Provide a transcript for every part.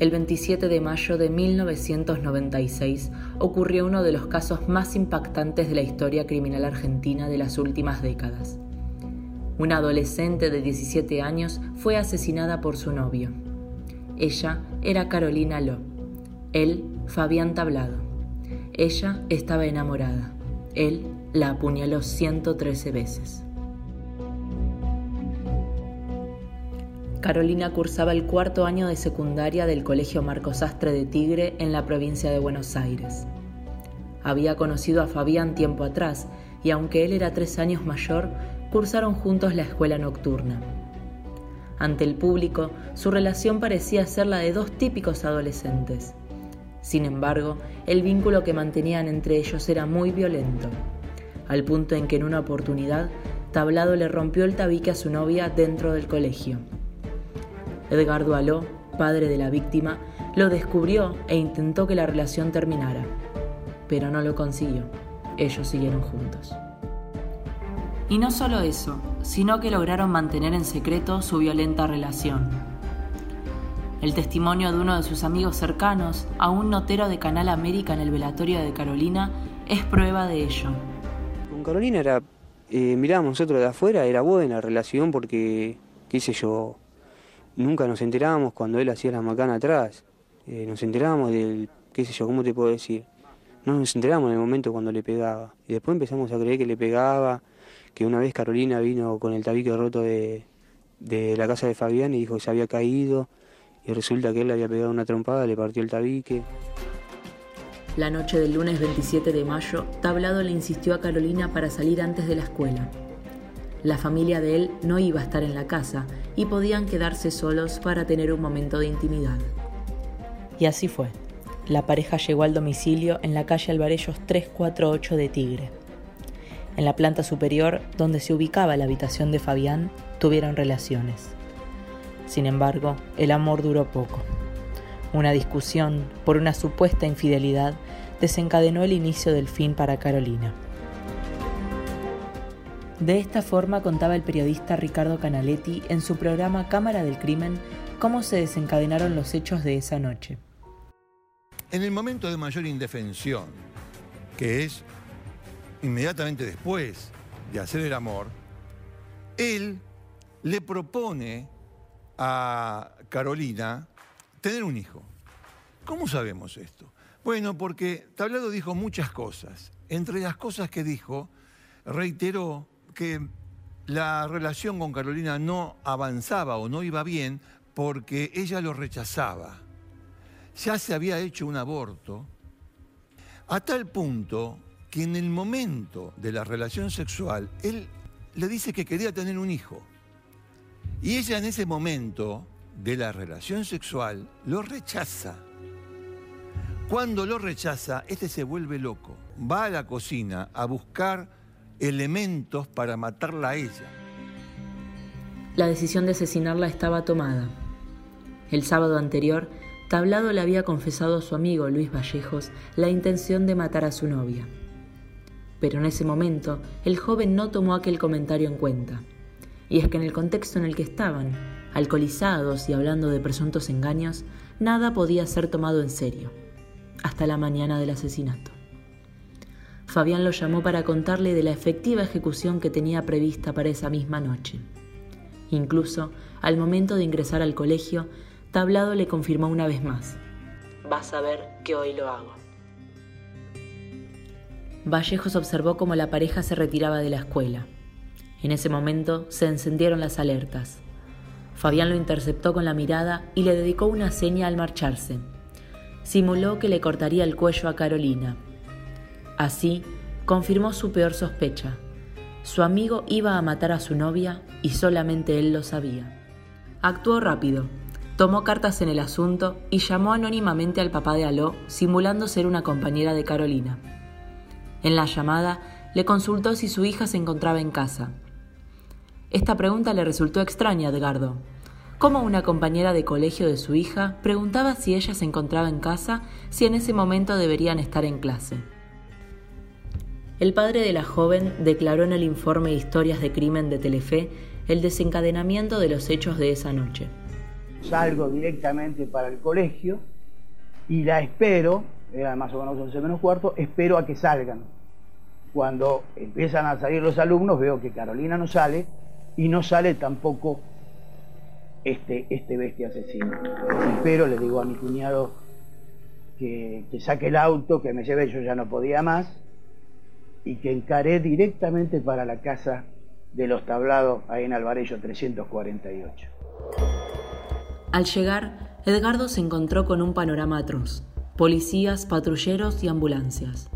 El 27 de mayo de 1996 ocurrió uno de los casos más impactantes de la historia criminal argentina de las últimas décadas. Una adolescente de 17 años fue asesinada por su novio. Ella era Carolina Ló. Él, Fabián Tablado. Ella estaba enamorada. Él la apuñaló 113 veces. Carolina cursaba el cuarto año de secundaria del Colegio Marcos Astre de Tigre en la provincia de Buenos Aires. Había conocido a Fabián tiempo atrás y aunque él era tres años mayor, cursaron juntos la escuela nocturna. Ante el público, su relación parecía ser la de dos típicos adolescentes. Sin embargo, el vínculo que mantenían entre ellos era muy violento, al punto en que en una oportunidad, Tablado le rompió el tabique a su novia dentro del colegio. Edgardo Aló, padre de la víctima, lo descubrió e intentó que la relación terminara, pero no lo consiguió. Ellos siguieron juntos. Y no solo eso, sino que lograron mantener en secreto su violenta relación. El testimonio de uno de sus amigos cercanos, a un notero de Canal América en el velatorio de Carolina, es prueba de ello. Con Carolina era, eh, mirábamos nosotros de afuera, era buena relación porque, qué sé yo, nunca nos enterábamos cuando él hacía la macana atrás. Eh, nos enterábamos del, qué sé yo, ¿cómo te puedo decir? No nos enterábamos en el momento cuando le pegaba. Y después empezamos a creer que le pegaba, que una vez Carolina vino con el tabique roto de, de la casa de Fabián y dijo que se había caído. Y resulta que él le había pegado una trompada, le partió el tabique. La noche del lunes 27 de mayo, Tablado le insistió a Carolina para salir antes de la escuela. La familia de él no iba a estar en la casa y podían quedarse solos para tener un momento de intimidad. Y así fue. La pareja llegó al domicilio en la calle Alvarellos 348 de Tigre. En la planta superior, donde se ubicaba la habitación de Fabián, tuvieron relaciones. Sin embargo, el amor duró poco. Una discusión por una supuesta infidelidad desencadenó el inicio del fin para Carolina. De esta forma contaba el periodista Ricardo Canaletti en su programa Cámara del Crimen cómo se desencadenaron los hechos de esa noche. En el momento de mayor indefensión, que es inmediatamente después de hacer el amor, él le propone a Carolina tener un hijo. ¿Cómo sabemos esto? Bueno, porque Tablado dijo muchas cosas. Entre las cosas que dijo, reiteró que la relación con Carolina no avanzaba o no iba bien porque ella lo rechazaba. Ya se había hecho un aborto, a tal punto que en el momento de la relación sexual, él le dice que quería tener un hijo. Y ella en ese momento de la relación sexual lo rechaza. Cuando lo rechaza, este se vuelve loco. Va a la cocina a buscar elementos para matarla a ella. La decisión de asesinarla estaba tomada. El sábado anterior, Tablado le había confesado a su amigo Luis Vallejos la intención de matar a su novia. Pero en ese momento, el joven no tomó aquel comentario en cuenta. Y es que en el contexto en el que estaban, alcoholizados y hablando de presuntos engaños, nada podía ser tomado en serio, hasta la mañana del asesinato. Fabián lo llamó para contarle de la efectiva ejecución que tenía prevista para esa misma noche. Incluso, al momento de ingresar al colegio, Tablado le confirmó una vez más, vas a ver que hoy lo hago. Vallejos observó cómo la pareja se retiraba de la escuela. En ese momento se encendieron las alertas. Fabián lo interceptó con la mirada y le dedicó una seña al marcharse. Simuló que le cortaría el cuello a Carolina, Así, confirmó su peor sospecha. Su amigo iba a matar a su novia y solamente él lo sabía. Actuó rápido, tomó cartas en el asunto y llamó anónimamente al papá de Aló, simulando ser una compañera de Carolina. En la llamada, le consultó si su hija se encontraba en casa. Esta pregunta le resultó extraña a Edgardo. ¿Cómo una compañera de colegio de su hija preguntaba si ella se encontraba en casa si en ese momento deberían estar en clase? El padre de la joven declaró en el informe Historias de Crimen de Telefe el desencadenamiento de los hechos de esa noche. salgo directamente para el colegio y la espero, era más o menos 11 menos cuarto, espero a que salgan. Cuando empiezan a salir los alumnos veo que Carolina no sale y no sale tampoco este, este bestia asesino. Espero, le digo a mi cuñado que, que saque el auto, que me lleve, yo ya no podía más, y que encaré directamente para la casa de los tablados ahí en Alvarello 348. Al llegar, Edgardo se encontró con un panorama atroz, policías, patrulleros y ambulancias.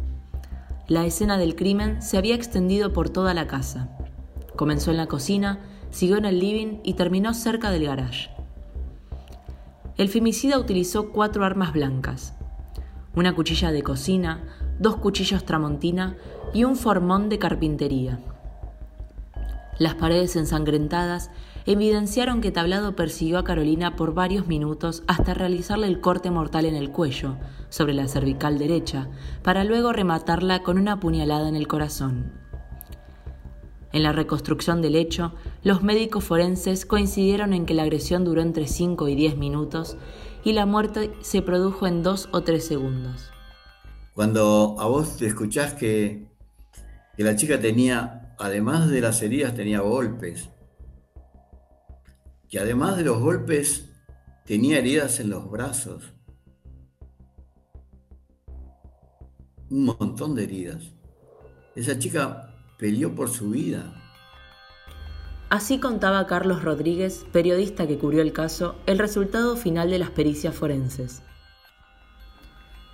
La escena del crimen se había extendido por toda la casa. Comenzó en la cocina, siguió en el living y terminó cerca del garage. El femicida utilizó cuatro armas blancas, una cuchilla de cocina, dos cuchillos tramontina y un formón de carpintería. Las paredes ensangrentadas evidenciaron que Tablado persiguió a Carolina por varios minutos hasta realizarle el corte mortal en el cuello, sobre la cervical derecha, para luego rematarla con una puñalada en el corazón. En la reconstrucción del hecho, los médicos forenses coincidieron en que la agresión duró entre 5 y 10 minutos y la muerte se produjo en 2 o 3 segundos. Cuando a vos te escuchás que, que la chica tenía, además de las heridas, tenía golpes, que además de los golpes tenía heridas en los brazos, un montón de heridas. Esa chica peleó por su vida. Así contaba Carlos Rodríguez, periodista que cubrió el caso, el resultado final de las pericias forenses.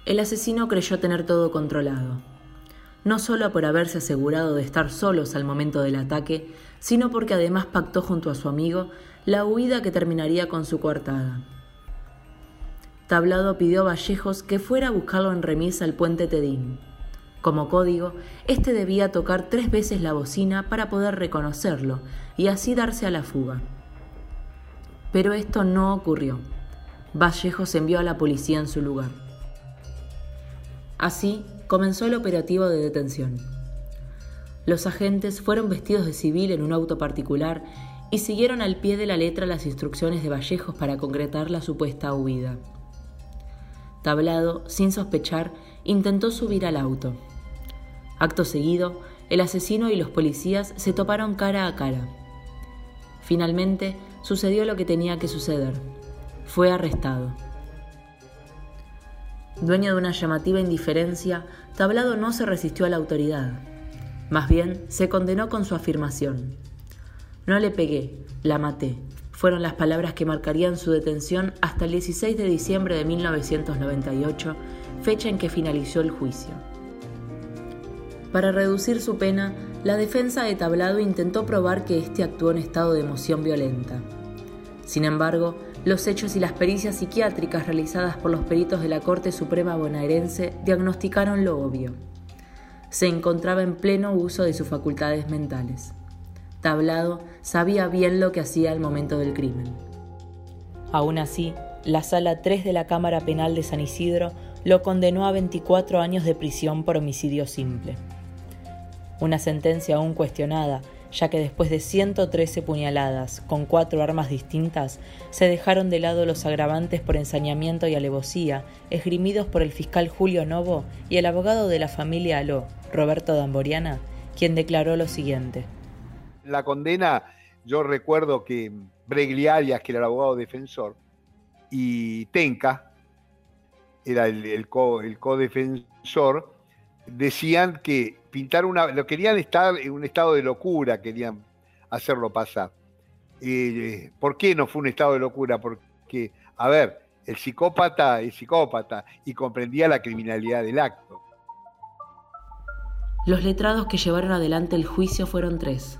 El asesino creyó tener todo controlado, no solo por haberse asegurado de estar solos al momento del ataque, sino porque además pactó junto a su amigo la huida que terminaría con su coartada. Tablado pidió a Vallejos que fuera a buscarlo en remis al puente Tedín. Como código, este debía tocar tres veces la bocina para poder reconocerlo y así darse a la fuga. Pero esto no ocurrió. Vallejos envió a la policía en su lugar. Así comenzó el operativo de detención. Los agentes fueron vestidos de civil en un auto particular y siguieron al pie de la letra las instrucciones de Vallejos para concretar la supuesta huida. Tablado, sin sospechar, intentó subir al auto. Acto seguido, el asesino y los policías se toparon cara a cara. Finalmente, sucedió lo que tenía que suceder. Fue arrestado. Dueño de una llamativa indiferencia, Tablado no se resistió a la autoridad. Más bien, se condenó con su afirmación. No le pegué, la maté. Fueron las palabras que marcarían su detención hasta el 16 de diciembre de 1998, fecha en que finalizó el juicio. Para reducir su pena, la defensa de Tablado intentó probar que éste actuó en estado de emoción violenta. Sin embargo, los hechos y las pericias psiquiátricas realizadas por los peritos de la Corte Suprema bonaerense diagnosticaron lo obvio. Se encontraba en pleno uso de sus facultades mentales. Tablado sabía bien lo que hacía al momento del crimen. Aún así, la Sala 3 de la Cámara Penal de San Isidro lo condenó a 24 años de prisión por homicidio simple. Una sentencia aún cuestionada ya que después de 113 puñaladas con cuatro armas distintas, se dejaron de lado los agravantes por ensañamiento y alevosía, esgrimidos por el fiscal Julio Novo y el abogado de la familia Aló, Roberto Damboriana, quien declaró lo siguiente. La condena, yo recuerdo que Bregliarias, que era el abogado defensor, y Tenca, era el, co, el codefensor, decían que pintar una. Lo querían estar en un estado de locura, querían hacerlo pasar. Eh, ¿Por qué no fue un estado de locura? Porque, a ver, el psicópata es psicópata y comprendía la criminalidad del acto. Los letrados que llevaron adelante el juicio fueron tres.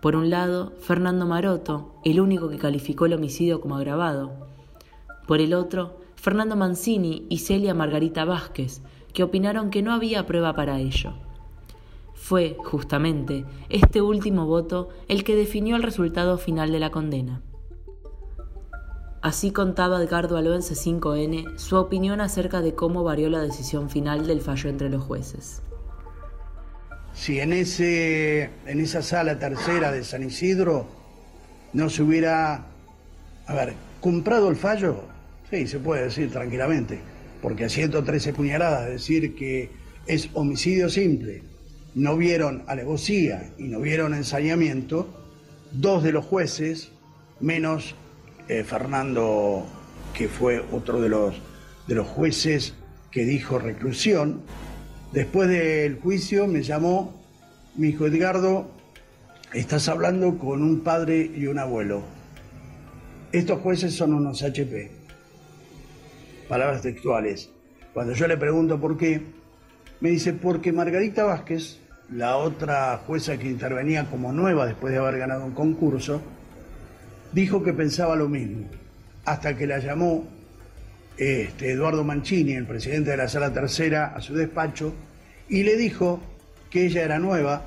Por un lado, Fernando Maroto, el único que calificó el homicidio como agravado. Por el otro, Fernando Mancini y Celia Margarita Vázquez, que opinaron que no había prueba para ello. Fue, justamente, este último voto el que definió el resultado final de la condena. Así contaba Edgardo Aló en C5N su opinión acerca de cómo varió la decisión final del fallo entre los jueces. Si en, ese, en esa sala tercera de San Isidro no se hubiera A ver, comprado el fallo, sí, se puede decir tranquilamente, porque a 113 puñaladas decir que es homicidio simple, no vieron alevosía y no vieron ensañamiento, dos de los jueces, menos eh, Fernando, que fue otro de los, de los jueces que dijo reclusión, después del juicio me llamó mi hijo Edgardo, estás hablando con un padre y un abuelo. Estos jueces son unos HP. Palabras textuales. Cuando yo le pregunto por qué, me dice, porque Margarita Vázquez, la otra jueza que intervenía como nueva después de haber ganado un concurso, dijo que pensaba lo mismo, hasta que la llamó este, Eduardo Mancini, el presidente de la Sala Tercera, a su despacho y le dijo que ella era nueva,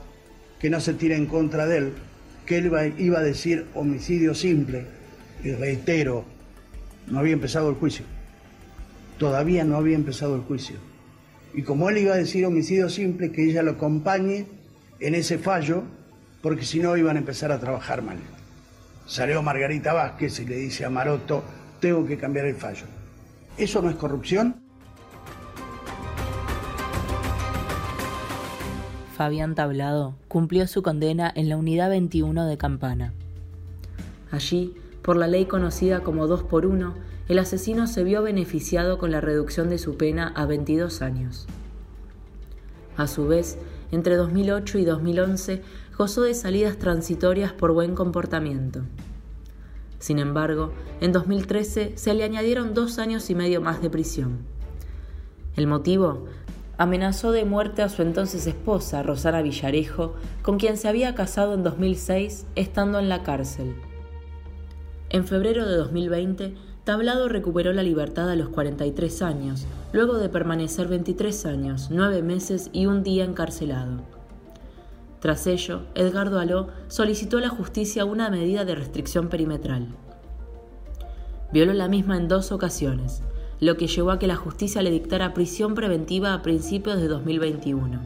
que no se tira en contra de él, que él iba a decir homicidio simple, y reitero, no había empezado el juicio. Todavía no había empezado el juicio. Y como él iba a decir homicidio simple, que ella lo acompañe en ese fallo, porque si no iban a empezar a trabajar mal. Salió Margarita Vázquez y le dice a Maroto, tengo que cambiar el fallo. ¿Eso no es corrupción? Fabián Tablado cumplió su condena en la Unidad 21 de Campana. Allí, por la ley conocida como 2 por 1, el asesino se vio beneficiado con la reducción de su pena a 22 años. A su vez, entre 2008 y 2011 gozó de salidas transitorias por buen comportamiento. Sin embargo, en 2013 se le añadieron dos años y medio más de prisión. El motivo amenazó de muerte a su entonces esposa, Rosana Villarejo, con quien se había casado en 2006 estando en la cárcel. En febrero de 2020, Tablado recuperó la libertad a los 43 años, luego de permanecer 23 años, 9 meses y un día encarcelado. Tras ello, Edgardo Aló solicitó a la justicia una medida de restricción perimetral. Violó la misma en dos ocasiones, lo que llevó a que la justicia le dictara prisión preventiva a principios de 2021.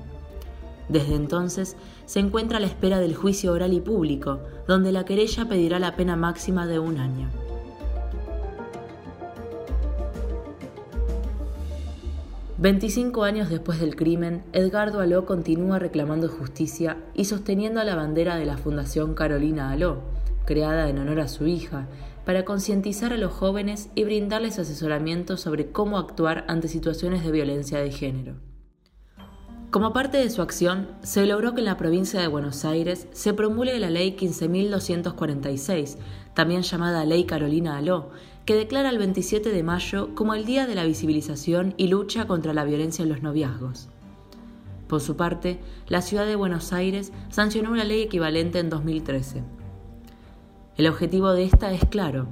Desde entonces se encuentra a la espera del juicio oral y público, donde la querella pedirá la pena máxima de un año. 25 años después del crimen, Edgardo Aló continúa reclamando justicia y sosteniendo la bandera de la Fundación Carolina Aló, creada en honor a su hija, para concientizar a los jóvenes y brindarles asesoramiento sobre cómo actuar ante situaciones de violencia de género. Como parte de su acción, se logró que en la provincia de Buenos Aires se promulgue la Ley 15.246, también llamada Ley Carolina Aló, que declara el 27 de mayo como el Día de la Visibilización y Lucha contra la Violencia en los Noviazgos. Por su parte, la ciudad de Buenos Aires sancionó una ley equivalente en 2013. El objetivo de esta es claro,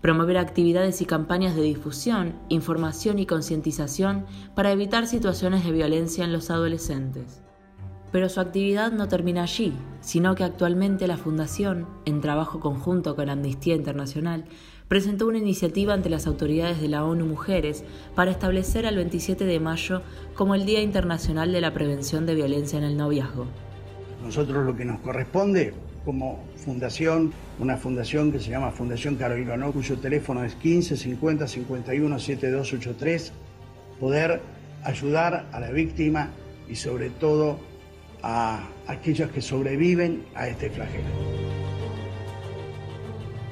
promover actividades y campañas de difusión, información y concientización para evitar situaciones de violencia en los adolescentes. Pero su actividad no termina allí, sino que actualmente la Fundación, en trabajo conjunto con Amnistía Internacional, presentó una iniciativa ante las autoridades de la ONU Mujeres para establecer el 27 de mayo como el Día Internacional de la Prevención de Violencia en el Noviazgo. Nosotros lo que nos corresponde como fundación, una fundación que se llama Fundación Carolina No, cuyo teléfono es 15 50 51 7283, poder ayudar a la víctima y sobre todo a aquellos que sobreviven a este flagelo.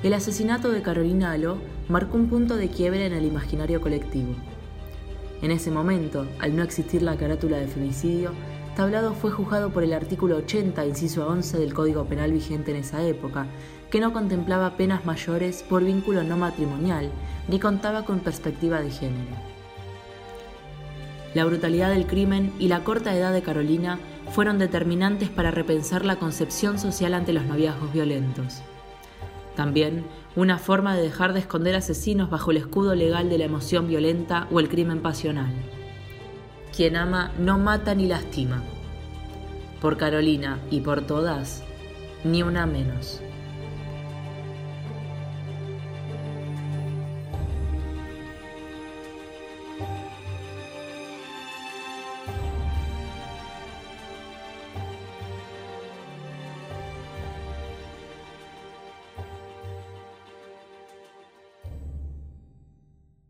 El asesinato de Carolina Aló marcó un punto de quiebre en el imaginario colectivo. En ese momento, al no existir la carátula de femicidio, Tablado fue juzgado por el artículo 80, inciso 11 del Código Penal vigente en esa época, que no contemplaba penas mayores por vínculo no matrimonial ni contaba con perspectiva de género. La brutalidad del crimen y la corta edad de Carolina fueron determinantes para repensar la concepción social ante los noviazgos violentos. También una forma de dejar de esconder asesinos bajo el escudo legal de la emoción violenta o el crimen pasional. Quien ama no mata ni lastima. Por Carolina y por todas, ni una menos.